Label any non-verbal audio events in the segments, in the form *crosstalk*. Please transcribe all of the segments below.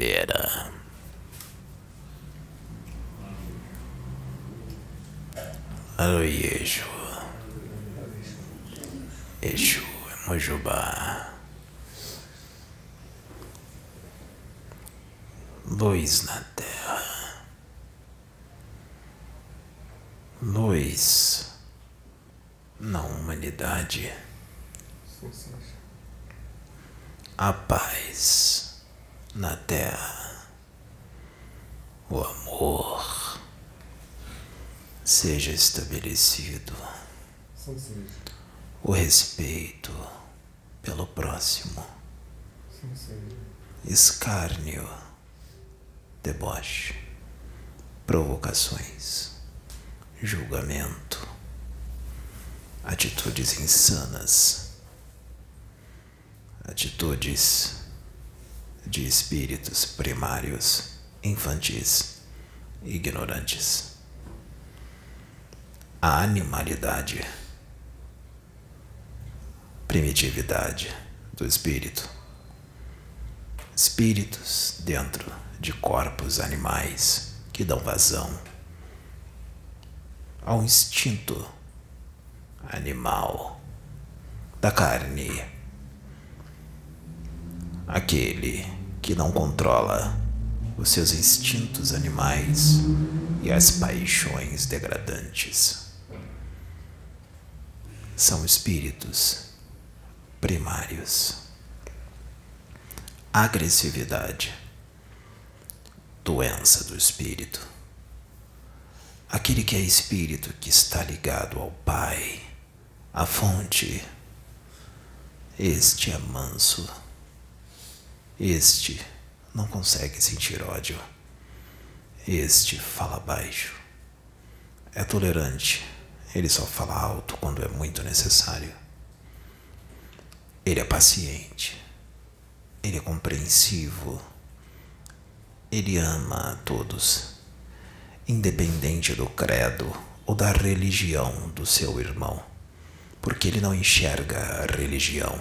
primavera. Aloiejo. Exu, Mojubá. Luz na terra. Luz na humanidade. A paz na terra. O amor seja estabelecido. O respeito pelo próximo. Escárnio, deboche, provocações, julgamento, atitudes insanas, atitudes de espíritos primários, infantis, ignorantes. A animalidade, primitividade do espírito. Espíritos dentro de corpos animais que dão vazão ao instinto animal da carne. Aquele que não controla os seus instintos animais e as paixões degradantes. São espíritos primários. Agressividade, doença do espírito. Aquele que é espírito que está ligado ao Pai, à fonte. Este é manso. Este não consegue sentir ódio. Este fala baixo. É tolerante. Ele só fala alto quando é muito necessário. Ele é paciente. Ele é compreensivo. Ele ama a todos, independente do credo ou da religião do seu irmão, porque ele não enxerga a religião.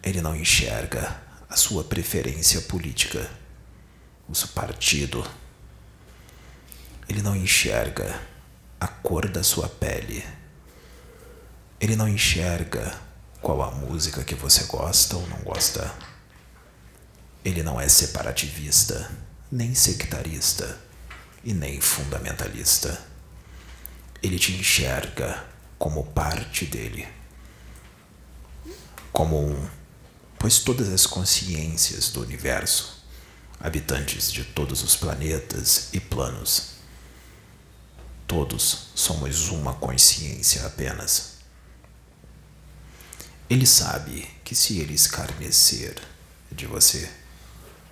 Ele não enxerga a sua preferência política, o seu partido. Ele não enxerga a cor da sua pele. Ele não enxerga qual a música que você gosta ou não gosta. Ele não é separativista, nem sectarista e nem fundamentalista. Ele te enxerga como parte dele, como um, pois todas as consciências do universo, habitantes de todos os planetas e planos, todos somos uma consciência apenas. Ele sabe que se ele escarnecer de você,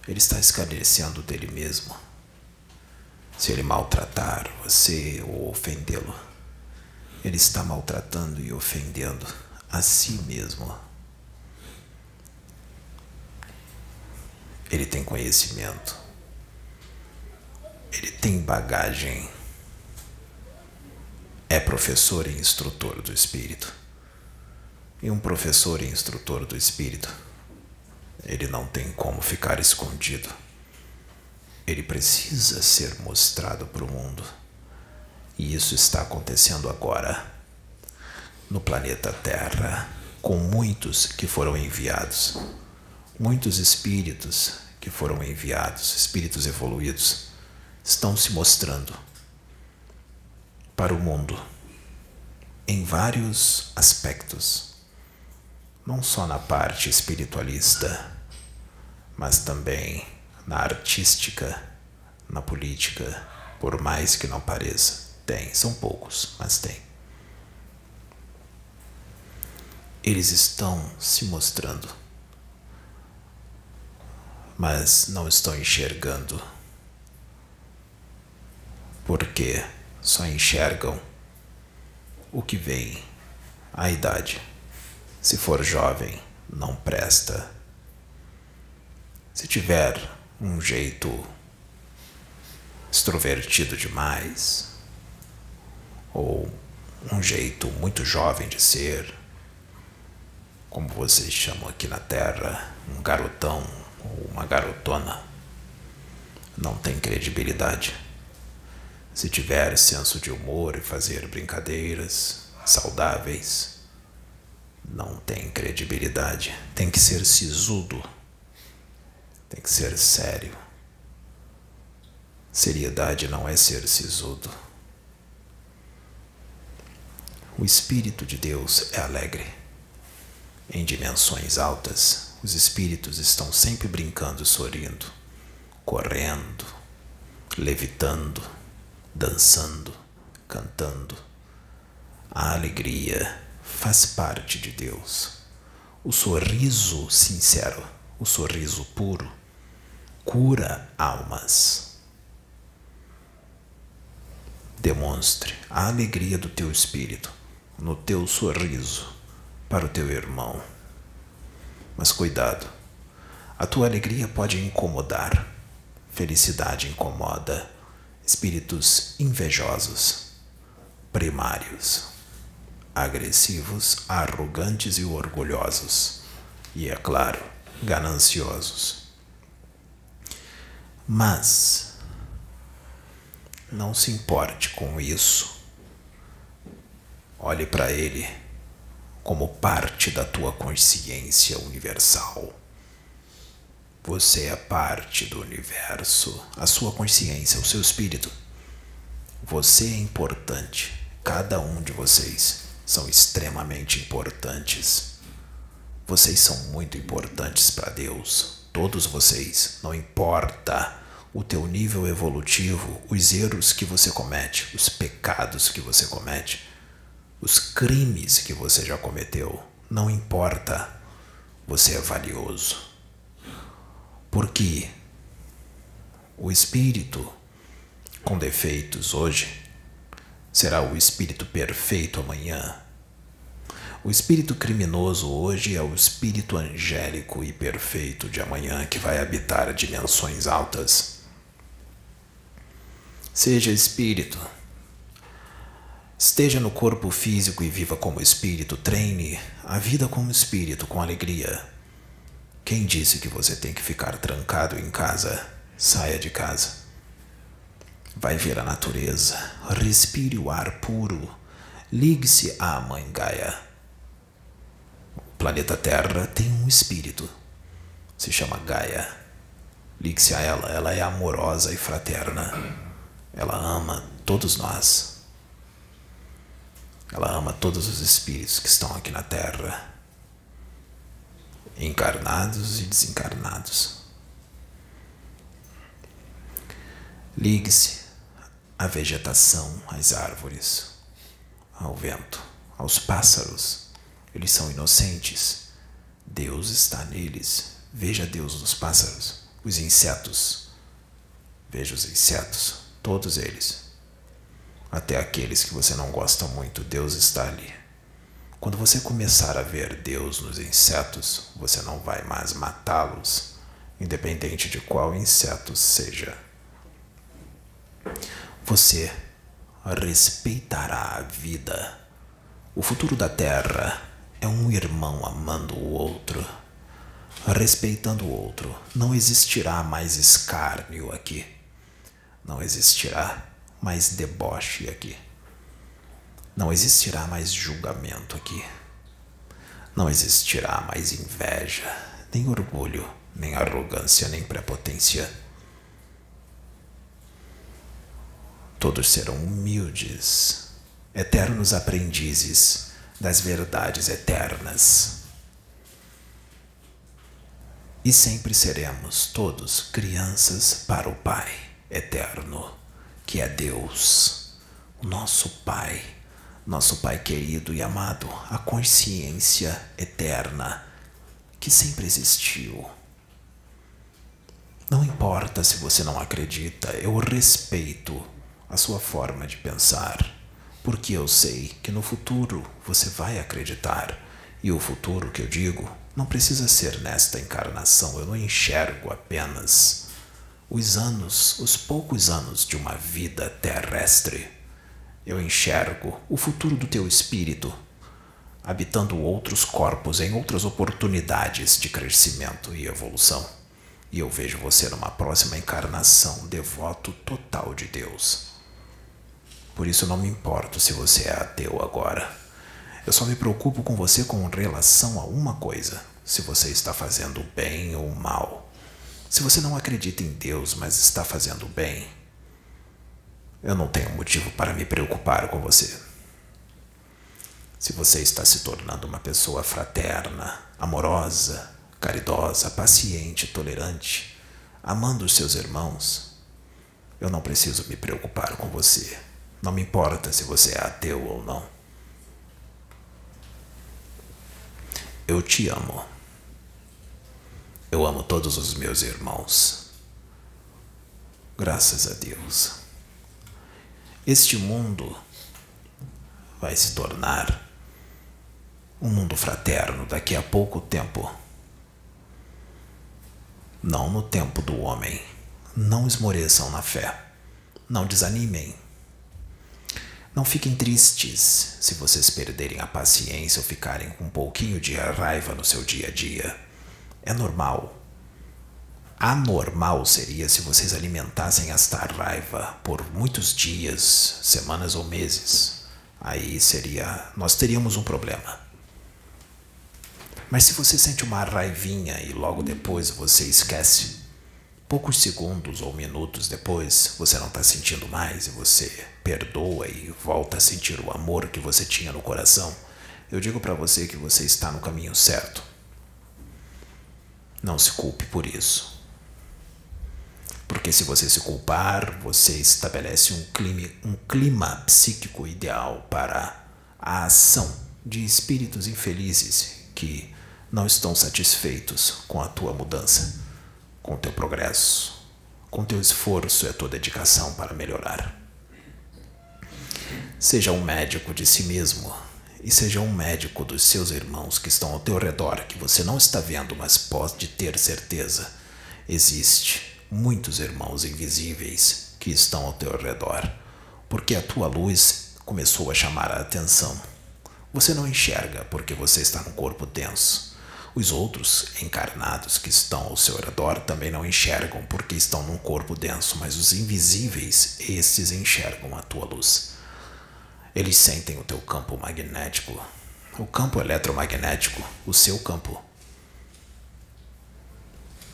ele está escarnecendo dele mesmo. Se ele maltratar você ou ofendê-lo, ele está maltratando e ofendendo a si mesmo. Ele tem conhecimento. Ele tem bagagem. É professor e instrutor do espírito. E um professor e instrutor do espírito, ele não tem como ficar escondido. Ele precisa ser mostrado para o mundo. E isso está acontecendo agora no planeta Terra, com muitos que foram enviados, muitos espíritos que foram enviados, espíritos evoluídos, estão se mostrando para o mundo em vários aspectos, não só na parte espiritualista, mas também na artística, na política, por mais que não pareça. Tem, são poucos, mas tem. Eles estão se mostrando, mas não estão enxergando, porque só enxergam o que vem, a idade. Se for jovem, não presta. Se tiver um jeito extrovertido demais, ou um jeito muito jovem de ser, como vocês chamam aqui na Terra, um garotão garotona, não tem credibilidade. Se tiver senso de humor e fazer brincadeiras saudáveis, não tem credibilidade. Tem que ser sisudo. Tem que ser sério. Seriedade não é ser sisudo. O Espírito de Deus é alegre. Em dimensões altas, os espíritos estão sempre brincando, sorrindo, correndo, levitando, dançando, cantando. A alegria faz parte de Deus. O sorriso sincero, o sorriso puro, cura almas. Demonstre a alegria do teu espírito no teu sorriso para o teu irmão. Mas cuidado, a tua alegria pode incomodar. Felicidade incomoda espíritos invejosos, primários, agressivos, arrogantes e orgulhosos, e, é claro, gananciosos. Mas não se importe com isso. Olhe para ele como parte da tua consciência universal. Você é parte do universo, a sua consciência, o seu espírito. Você é importante. Cada um de vocês são extremamente importantes. Vocês são muito importantes para Deus. Todos vocês, não importa o teu nível evolutivo, os erros que você comete, os pecados que você comete, os crimes que você já cometeu, não importa, você é valioso. Porque o espírito com defeitos hoje será o espírito perfeito amanhã. O espírito criminoso hoje é o espírito angélico e perfeito de amanhã que vai habitar dimensões altas. Seja espírito. Esteja no corpo físico e viva como espírito. Treine a vida como espírito, com alegria. Quem disse que você tem que ficar trancado em casa? Saia de casa. Vai ver a natureza. Respire o ar puro. Ligue-se à Mãe Gaia. O planeta Terra tem um espírito. Se chama Gaia. Ligue-se a ela. Ela é amorosa e fraterna. Ela ama todos nós. Ela ama todos os espíritos que estão aqui na Terra, encarnados e desencarnados. Ligue-se à vegetação, às árvores, ao vento, aos pássaros. Eles são inocentes. Deus está neles. Veja Deus nos pássaros, os insetos. Veja os insetos Todos eles. Até aqueles que você não gosta muito, Deus está ali. Quando você começar a ver Deus nos insetos, você não vai mais matá-los, independente de qual inseto seja. Você respeitará a vida. O futuro da Terra é um irmão amando o outro, respeitando o outro. Não existirá mais escárnio aqui. Não existirá mais deboche aqui. Não existirá mais julgamento aqui. Não existirá mais inveja, nem orgulho, nem arrogância, nem prepotência. Todos serão humildes, eternos aprendizes das verdades eternas. E sempre seremos todos crianças para o Pai eterno, que é Deus, o nosso Pai, nosso Pai querido e amado, a consciência eterna que sempre existiu. Não importa se você não acredita, eu respeito a sua forma de pensar, porque eu sei que no futuro você vai acreditar. E o futuro que eu digo não precisa ser nesta encarnação, eu não enxergo apenas os anos, os poucos anos de uma vida terrestre, eu enxergo o futuro do teu espírito habitando outros corpos em outras oportunidades de crescimento e evolução. E eu vejo você numa próxima encarnação devoto total de Deus. Por isso não me importo se você é ateu agora. Eu só me preocupo com você com relação a uma coisa: se você está fazendo bem ou mal. Se você não acredita em Deus, mas está fazendo bem, eu não tenho motivo para me preocupar com você. Se você está se tornando uma pessoa fraterna, amorosa, caridosa, paciente, tolerante, amando os seus irmãos, eu não preciso me preocupar com você. Não me importa se você é ateu ou não. Eu te amo. Eu amo todos os meus irmãos. Graças a Deus. Este mundo vai se tornar um mundo fraterno daqui a pouco tempo. Não no tempo do homem. Não esmoreçam na fé. Não desanimem. Não fiquem tristes se vocês perderem a paciência ou ficarem com um pouquinho de raiva no seu dia a dia é normal. Anormal seria se vocês alimentassem esta raiva por muitos dias, semanas ou meses. Aí seria. Nós teríamos um problema. Mas se você sente uma raivinha e logo depois você esquece, poucos segundos ou minutos depois você não está sentindo mais e você perdoa e volta a sentir o amor que você tinha no coração, eu digo para você que você está no caminho certo. Não se culpe por isso. Porque se você se culpar, você estabelece um clima, um clima psíquico ideal para a ação de espíritos infelizes que não estão satisfeitos com a tua mudança, com o teu progresso, com o teu esforço e a tua dedicação para melhorar. Seja um médico de si mesmo e seja um médico dos seus irmãos que estão ao teu redor, que você não está vendo, mas pode ter certeza. Existe muitos irmãos invisíveis que estão ao teu redor, porque a tua luz começou a chamar a atenção. Você não enxerga porque você está num corpo denso. Os outros encarnados que estão ao seu redor também não enxergam porque estão num corpo denso, mas os invisíveis, estes enxergam a tua luz. Eles sentem o teu campo magnético, o campo eletromagnético, o seu campo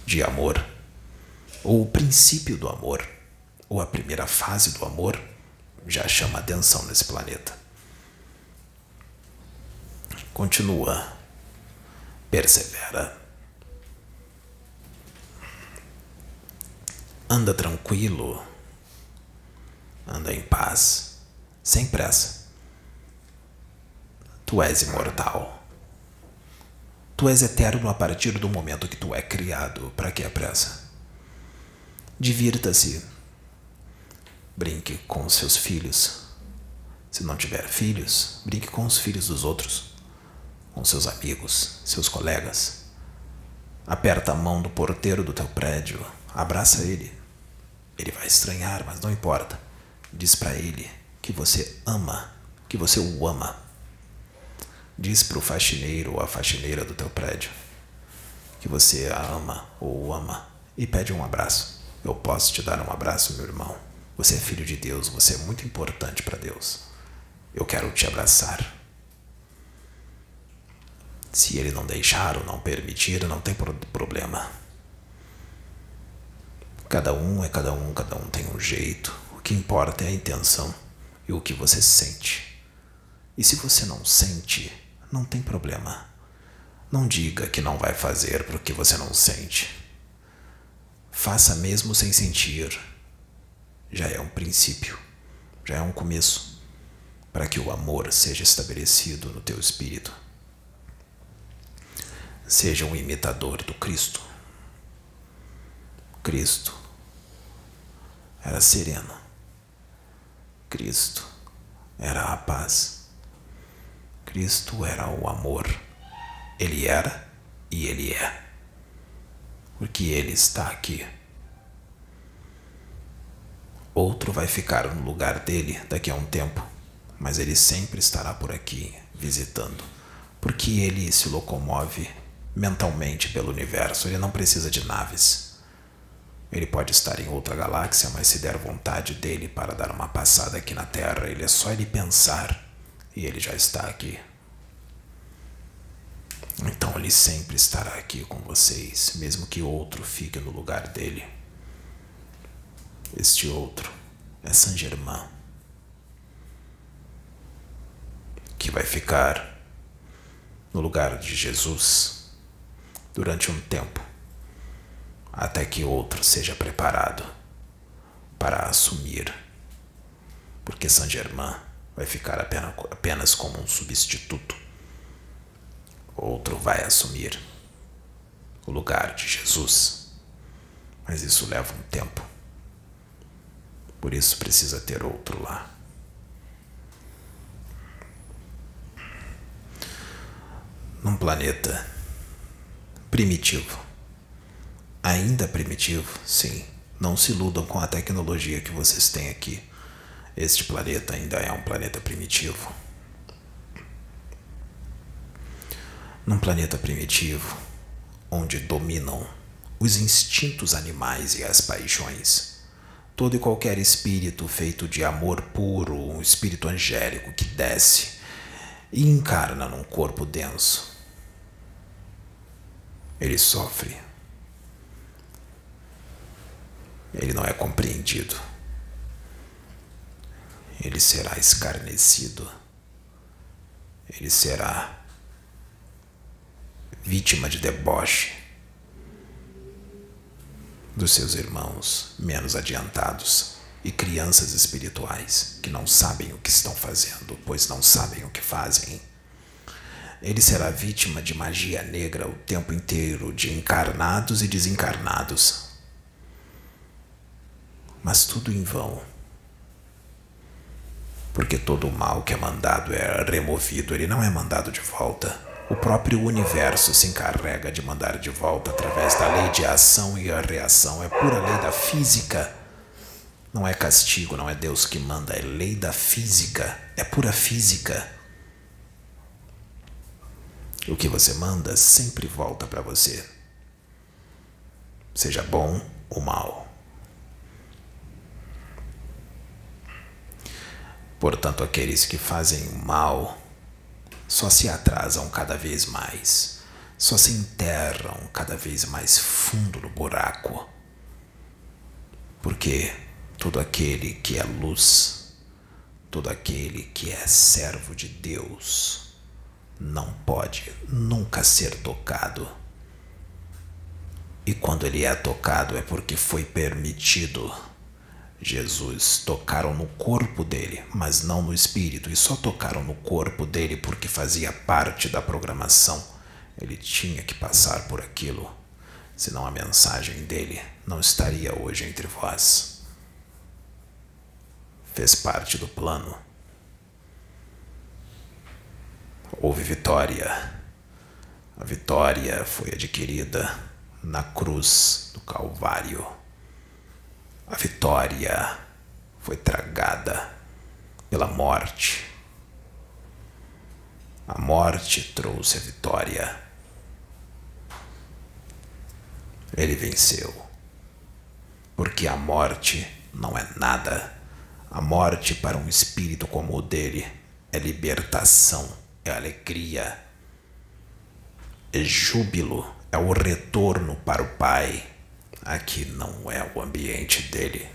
de amor, ou o princípio do amor, ou a primeira fase do amor, já chama atenção nesse planeta. Continua, persevera. Anda tranquilo, anda em paz sem pressa. Tu és imortal. Tu és eterno a partir do momento que tu é criado. Para que a pressa? Divirta-se. Brinque com seus filhos. Se não tiver filhos, brinque com os filhos dos outros, com seus amigos, seus colegas. Aperta a mão do porteiro do teu prédio, abraça ele. Ele vai estranhar, mas não importa. Diz para ele que você ama, que você o ama. Diz para o faxineiro ou a faxineira do teu prédio que você a ama ou o ama e pede um abraço. Eu posso te dar um abraço, meu irmão. Você é filho de Deus, você é muito importante para Deus. Eu quero te abraçar. Se ele não deixar ou não permitir, não tem problema. Cada um é cada um, cada um tem um jeito. O que importa é a intenção e o que você sente. E se você não sente, não tem problema. Não diga que não vai fazer porque você não sente. Faça mesmo sem sentir. Já é um princípio, já é um começo para que o amor seja estabelecido no teu espírito. Seja um imitador do Cristo. Cristo era sereno Cristo era a paz. Cristo era o amor. Ele era e ele é. Porque ele está aqui. Outro vai ficar no lugar dele daqui a um tempo, mas ele sempre estará por aqui visitando, porque ele se locomove mentalmente pelo universo, ele não precisa de naves. Ele pode estar em outra galáxia, mas se der vontade dele para dar uma passada aqui na Terra, ele é só ele pensar e ele já está aqui. Então ele sempre estará aqui com vocês, mesmo que outro fique no lugar dele. Este outro é Saint Germain, que vai ficar no lugar de Jesus durante um tempo, até que outro seja preparado para assumir, porque Saint Germain vai ficar apenas como um substituto outro vai assumir o lugar de Jesus. Mas isso leva um tempo. Por isso precisa ter outro lá. Num planeta primitivo. Ainda primitivo, sim. Não se iludam com a tecnologia que vocês têm aqui. Este planeta ainda é um planeta primitivo. num planeta primitivo, onde dominam os instintos animais e as paixões. Todo e qualquer espírito feito de amor puro, um espírito angélico que desce e encarna num corpo denso. Ele sofre. Ele não é compreendido. Ele será escarnecido. Ele será vítima de deboche dos seus irmãos menos adiantados e crianças espirituais que não sabem o que estão fazendo, pois não sabem o que fazem. Ele será vítima de magia negra o tempo inteiro, de encarnados e desencarnados. Mas tudo em vão. Porque todo o mal que é mandado é removido, ele não é mandado de volta. O próprio universo se encarrega de mandar de volta através da lei de ação e a reação. É pura lei da física. Não é castigo, não é Deus que manda, é lei da física. É pura física. O que você manda sempre volta para você. Seja bom ou mal. Portanto, aqueles que fazem mal só se atrasam cada vez mais, só se enterram cada vez mais fundo no buraco. Porque todo aquele que é luz, todo aquele que é servo de Deus, não pode nunca ser tocado. E quando ele é tocado é porque foi permitido Jesus tocaram no corpo dele, mas não no espírito, e só tocaram no corpo dele porque fazia parte da programação. Ele tinha que passar por aquilo, senão a mensagem dele não estaria hoje entre vós. Fez parte do plano. Houve vitória. A vitória foi adquirida na cruz do Calvário. A vitória foi tragada pela morte. A morte trouxe a vitória. Ele venceu. Porque a morte não é nada. A morte para um espírito como o dele é libertação, é alegria, é júbilo, é o retorno para o Pai Aqui não é o ambiente dele.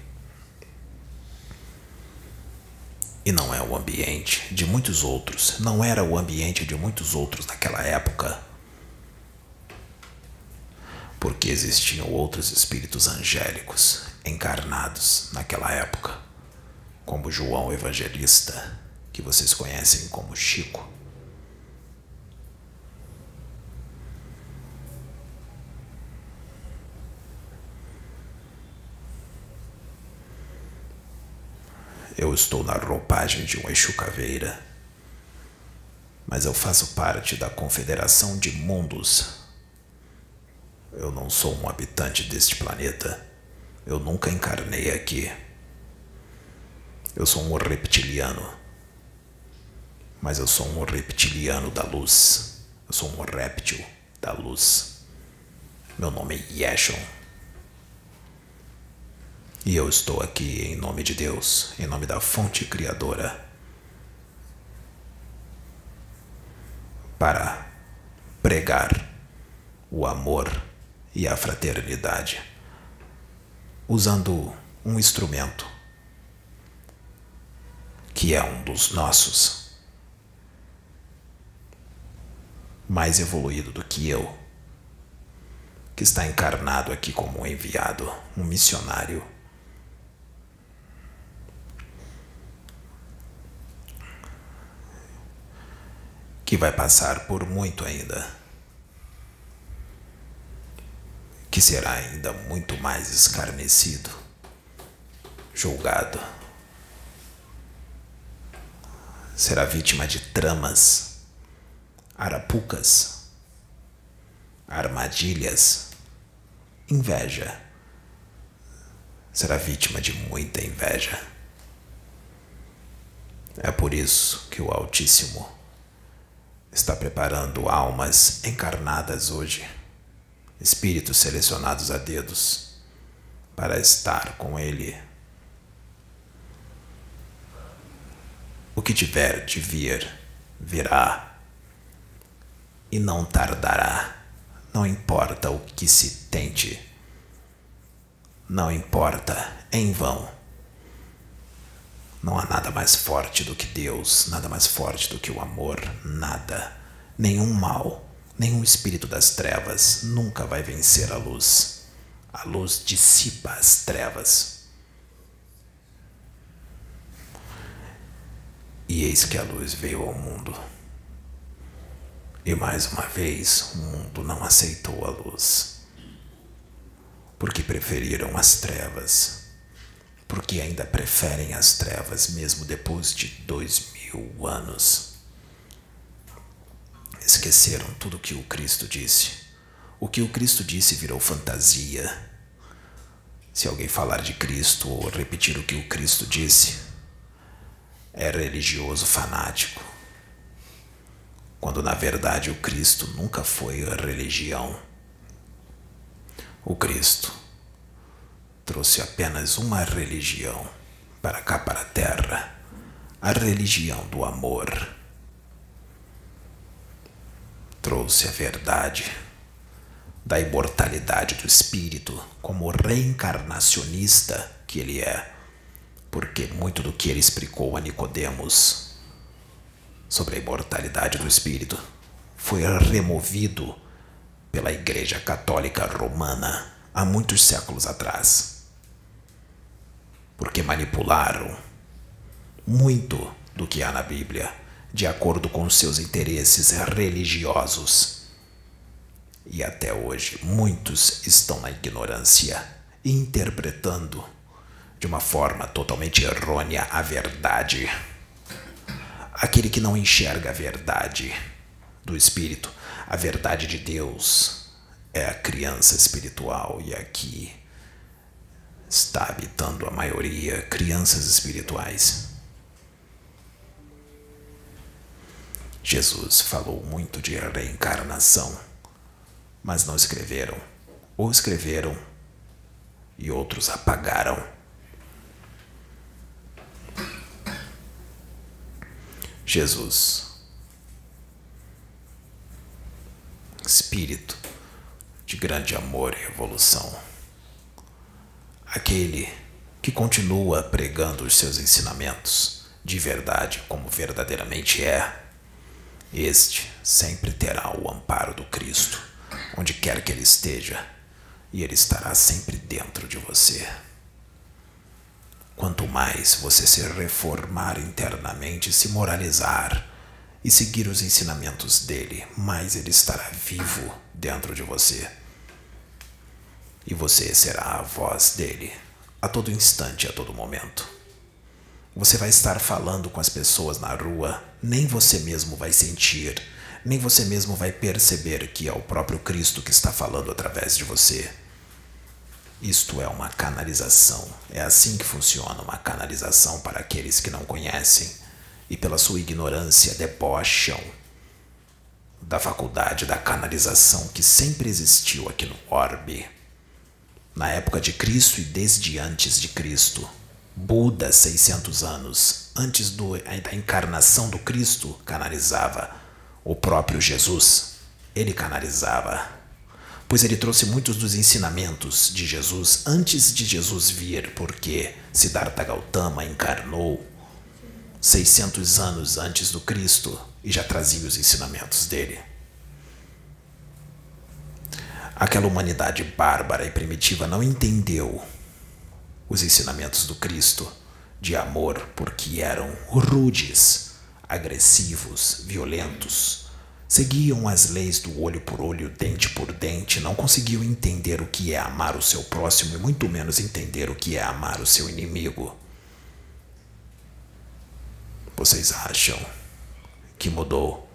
E não é o ambiente de muitos outros. Não era o ambiente de muitos outros naquela época. Porque existiam outros espíritos angélicos encarnados naquela época, como João Evangelista, que vocês conhecem como Chico. Eu estou na roupagem de um Exu Caveira, mas eu faço parte da Confederação de Mundos. Eu não sou um habitante deste planeta. Eu nunca encarnei aqui. Eu sou um reptiliano. Mas eu sou um reptiliano da luz. Eu sou um réptil da luz. Meu nome é Yeshon. E eu estou aqui em nome de Deus, em nome da fonte criadora, para pregar o amor e a fraternidade, usando um instrumento que é um dos nossos, mais evoluído do que eu, que está encarnado aqui como um enviado, um missionário. Que vai passar por muito ainda. Que será ainda muito mais escarnecido, julgado será vítima de tramas, arapucas, armadilhas, inveja. Será vítima de muita inveja. É por isso que o Altíssimo está preparando almas encarnadas hoje, espíritos selecionados a dedos, para estar com Ele O que tiver de vir, virá. E não tardará. Não importa o que se tente. Não importa, em vão. Não há nada mais forte do que Deus, nada mais forte do que o amor, nada. Nenhum mal, nenhum espírito das trevas nunca vai vencer a luz. A luz dissipa as trevas. E eis que a luz veio ao mundo. E mais uma vez o mundo não aceitou a luz, porque preferiram as trevas, porque ainda preferem as trevas mesmo depois de dois mil anos. Esqueceram tudo o que o Cristo disse. O que o Cristo disse virou fantasia. Se alguém falar de Cristo ou repetir o que o Cristo disse, é religioso fanático, quando na verdade o Cristo nunca foi religião. O Cristo trouxe apenas uma religião para cá, para a terra, a religião do amor. Trouxe a verdade da imortalidade do espírito como reencarnacionista que ele é porque muito do que ele explicou a Nicodemos sobre a imortalidade do espírito foi removido pela Igreja Católica Romana há muitos séculos atrás. Porque manipularam muito do que há na Bíblia de acordo com seus interesses religiosos. E até hoje muitos estão na ignorância, interpretando de uma forma totalmente errônea a verdade. Aquele que não enxerga a verdade do Espírito, a verdade de Deus, é a criança espiritual e aqui está habitando a maioria crianças espirituais. Jesus falou muito de reencarnação, mas não escreveram, ou escreveram e outros apagaram. Jesus. Espírito de grande amor e evolução. Aquele que continua pregando os seus ensinamentos de verdade como verdadeiramente é, este sempre terá o amparo do Cristo, onde quer que ele esteja, e ele estará sempre dentro de você. Quanto mais você se reformar internamente, se moralizar e seguir os ensinamentos dele, mais ele estará vivo dentro de você. E você será a voz dele a todo instante, a todo momento. Você vai estar falando com as pessoas na rua, nem você mesmo vai sentir, nem você mesmo vai perceber que é o próprio Cristo que está falando através de você. Isto é uma canalização. É assim que funciona uma canalização para aqueles que não conhecem e, pela sua ignorância, debocham da faculdade da canalização que sempre existiu aqui no orbe, na época de Cristo e desde antes de Cristo. Buda, 600 anos antes do, da encarnação do Cristo, canalizava. O próprio Jesus, ele canalizava. Pois ele trouxe muitos dos ensinamentos de Jesus antes de Jesus vir, porque Siddhartha Gautama encarnou 600 anos antes do Cristo e já trazia os ensinamentos dele. Aquela humanidade bárbara e primitiva não entendeu os ensinamentos do Cristo de amor porque eram rudes, agressivos, violentos. Seguiam as leis do olho por olho, dente por dente, não conseguiam entender o que é amar o seu próximo e muito menos entender o que é amar o seu inimigo. Vocês acham que mudou?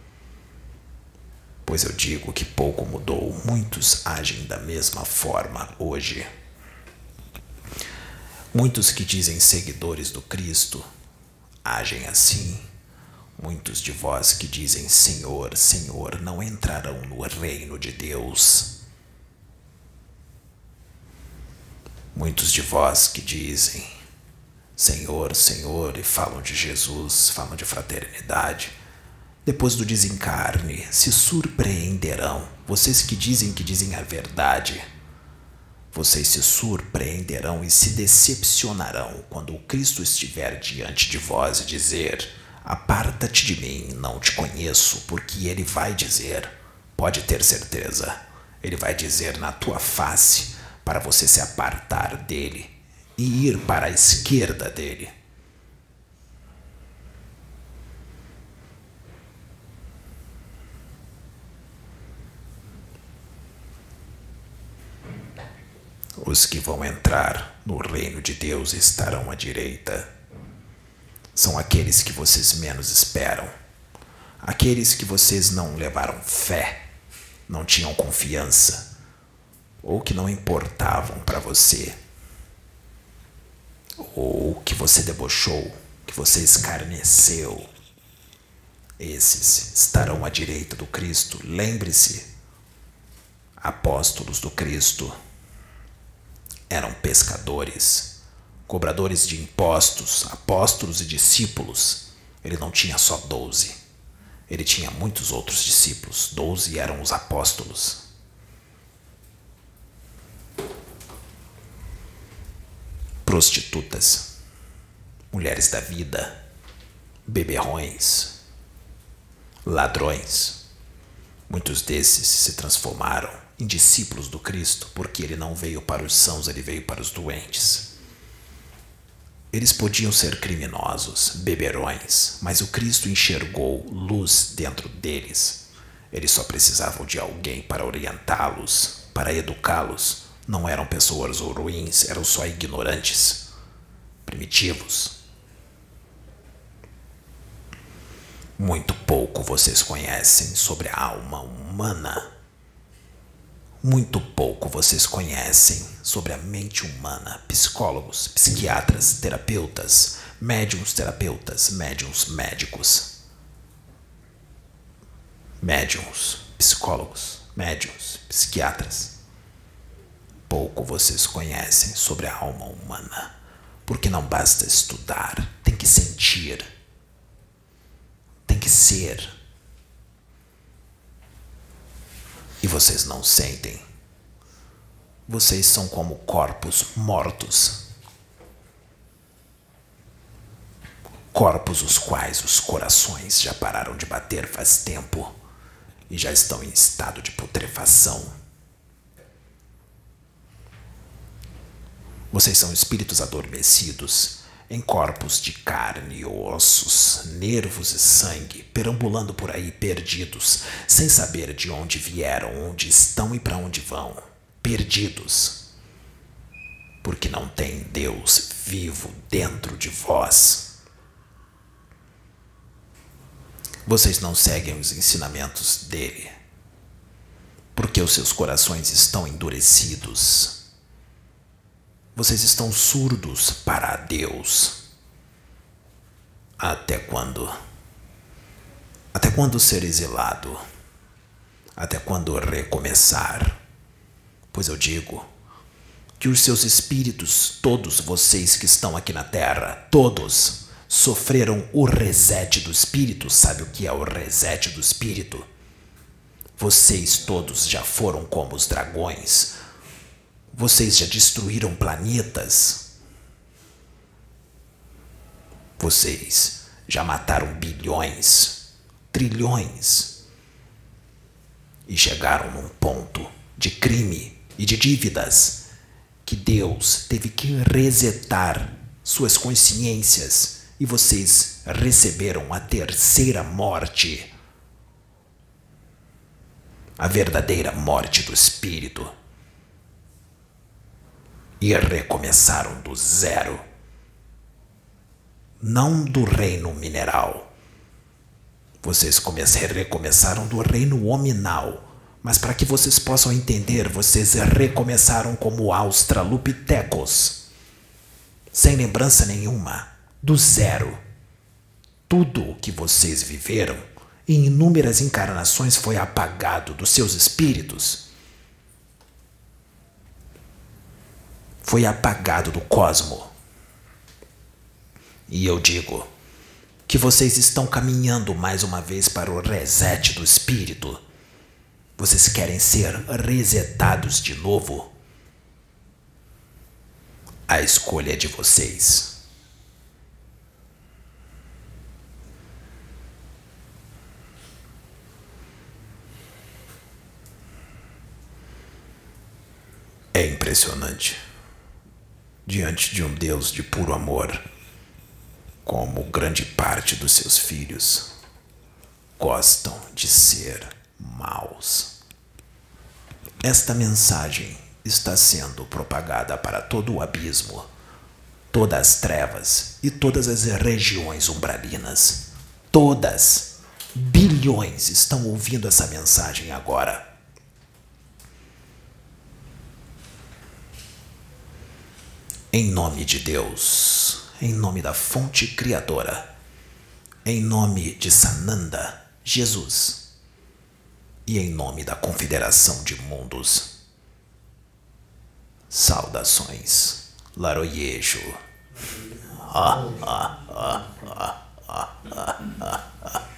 Pois eu digo que pouco mudou, muitos agem da mesma forma hoje. Muitos que dizem seguidores do Cristo agem assim. Muitos de vós que dizem Senhor, Senhor não entrarão no reino de Deus. Muitos de vós que dizem Senhor, Senhor e falam de Jesus, falam de fraternidade depois do desencarne, se surpreenderão. Vocês que dizem que dizem a verdade, vocês se surpreenderão e se decepcionarão quando o Cristo estiver diante de vós e dizer: Aparta-te de mim, não te conheço, porque ele vai dizer, pode ter certeza, ele vai dizer na tua face para você se apartar dele e ir para a esquerda dele. Os que vão entrar no reino de Deus estarão à direita. São aqueles que vocês menos esperam. Aqueles que vocês não levaram fé, não tinham confiança, ou que não importavam para você, ou que você debochou, que você escarneceu. Esses estarão à direita do Cristo. Lembre-se, apóstolos do Cristo eram pescadores, cobradores de impostos, apóstolos e discípulos. Ele não tinha só doze. Ele tinha muitos outros discípulos. Doze eram os apóstolos. Prostitutas, mulheres da vida, beberrões, ladrões. Muitos desses se transformaram em discípulos do Cristo, porque ele não veio para os sãos, ele veio para os doentes. Eles podiam ser criminosos, beberões, mas o Cristo enxergou luz dentro deles. Eles só precisavam de alguém para orientá-los, para educá-los. Não eram pessoas ruins, eram só ignorantes, primitivos. Muito pouco vocês conhecem sobre a alma humana. Muito pouco vocês conhecem sobre a mente humana. Psicólogos, psiquiatras, terapeutas, médiums terapeutas, médiums médicos. Médiums, psicólogos, médiums, psiquiatras. Pouco vocês conhecem sobre a alma humana, porque não basta estudar, tem que sentir, tem que ser e vocês não sentem. Vocês são como corpos mortos. Corpos os quais os corações já pararam de bater faz tempo e já estão em estado de putrefação. Vocês são espíritos adormecidos em corpos de carne ossos, nervos e sangue, perambulando por aí perdidos, sem saber de onde vieram, onde estão e para onde vão. Perdidos. Porque não tem Deus vivo dentro de vós. Vocês não seguem os ensinamentos dele, porque os seus corações estão endurecidos vocês estão surdos para Deus. Até quando? Até quando ser exilado? Até quando recomeçar? Pois eu digo, que os seus espíritos, todos vocês que estão aqui na Terra, todos sofreram o reset do espírito. Sabe o que é o reset do espírito? Vocês todos já foram como os dragões. Vocês já destruíram planetas. Vocês já mataram bilhões, trilhões. E chegaram num ponto de crime e de dívidas que Deus teve que resetar suas consciências e vocês receberam a terceira morte. A verdadeira morte do espírito. E recomeçaram do zero. Não do reino mineral. Vocês recomeçaram do reino hominal mas para que vocês possam entender, vocês recomeçaram como Australopithecus, sem lembrança nenhuma, do zero. Tudo o que vocês viveram em inúmeras encarnações foi apagado dos seus espíritos. Foi apagado do cosmo. E eu digo que vocês estão caminhando mais uma vez para o reset do espírito vocês querem ser resetados de novo? A escolha é de vocês. É impressionante. Diante de um Deus de puro amor, como grande parte dos seus filhos gostam de ser maus. Esta mensagem está sendo propagada para todo o abismo, todas as trevas e todas as regiões umbralinas. Todas, bilhões, estão ouvindo essa mensagem agora. Em nome de Deus, em nome da fonte criadora, em nome de Sananda, Jesus, e em nome da Confederação de Mundos. Saudações, Laroyejo. Ah, *laughs* ah, ah, ah, ah, ah, ah.